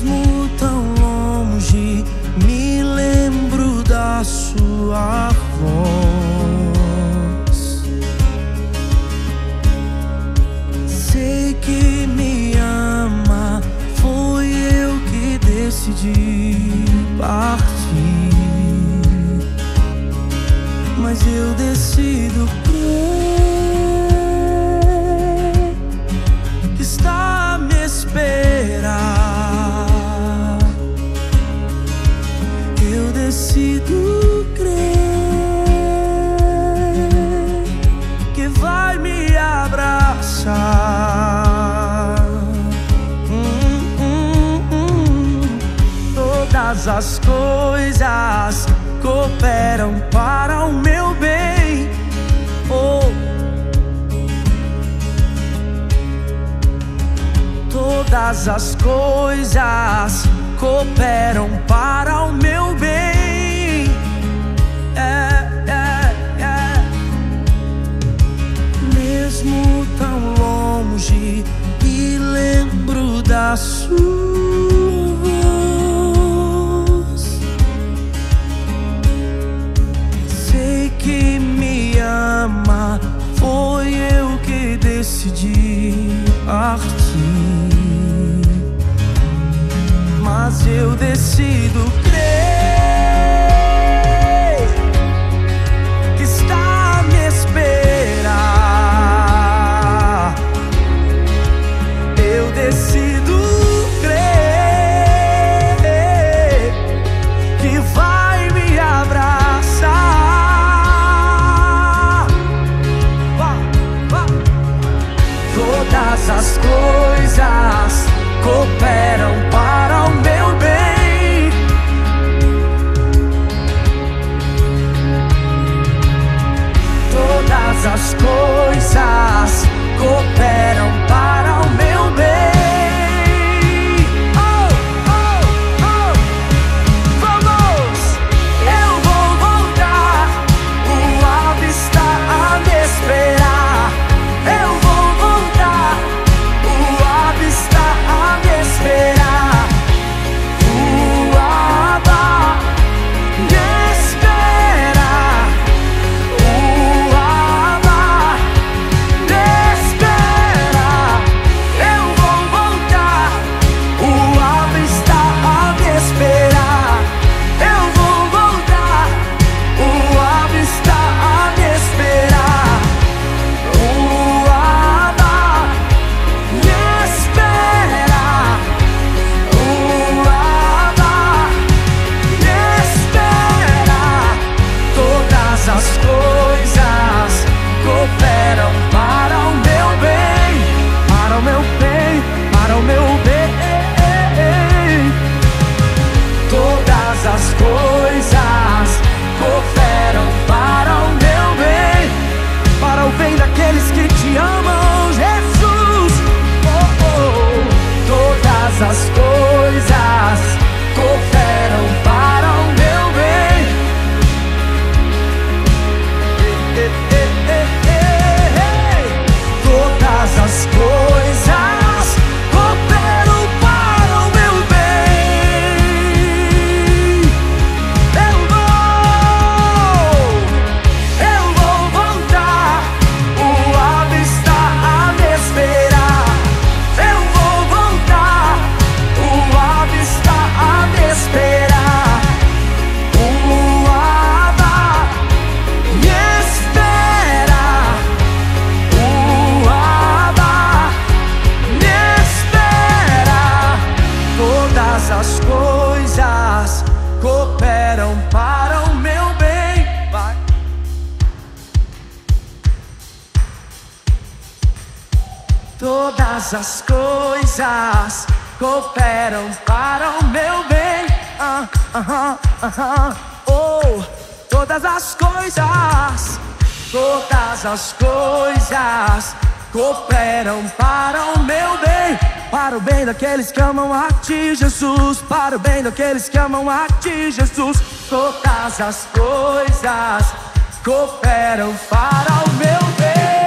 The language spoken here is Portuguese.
mesmo tão longe, me lembro da sua voz. Sei que me ama, foi eu que decidi partir, mas eu decido por. todas as coisas cooperam para o meu bem. Oh. Todas as coisas cooperam para o meu bem. É, é, é. Mesmo tão longe, me lembro da sua. partir. Mas eu decido que todas as coisas cooperam para as coisas. Todas as coisas cooperam para o meu bem. Uh, uh, uh, oh, todas as coisas, todas as coisas cooperam para o meu bem. Para o bem daqueles que amam a ti, Jesus. Para o bem daqueles que amam a ti, Jesus. Todas as coisas cooperam para o meu bem.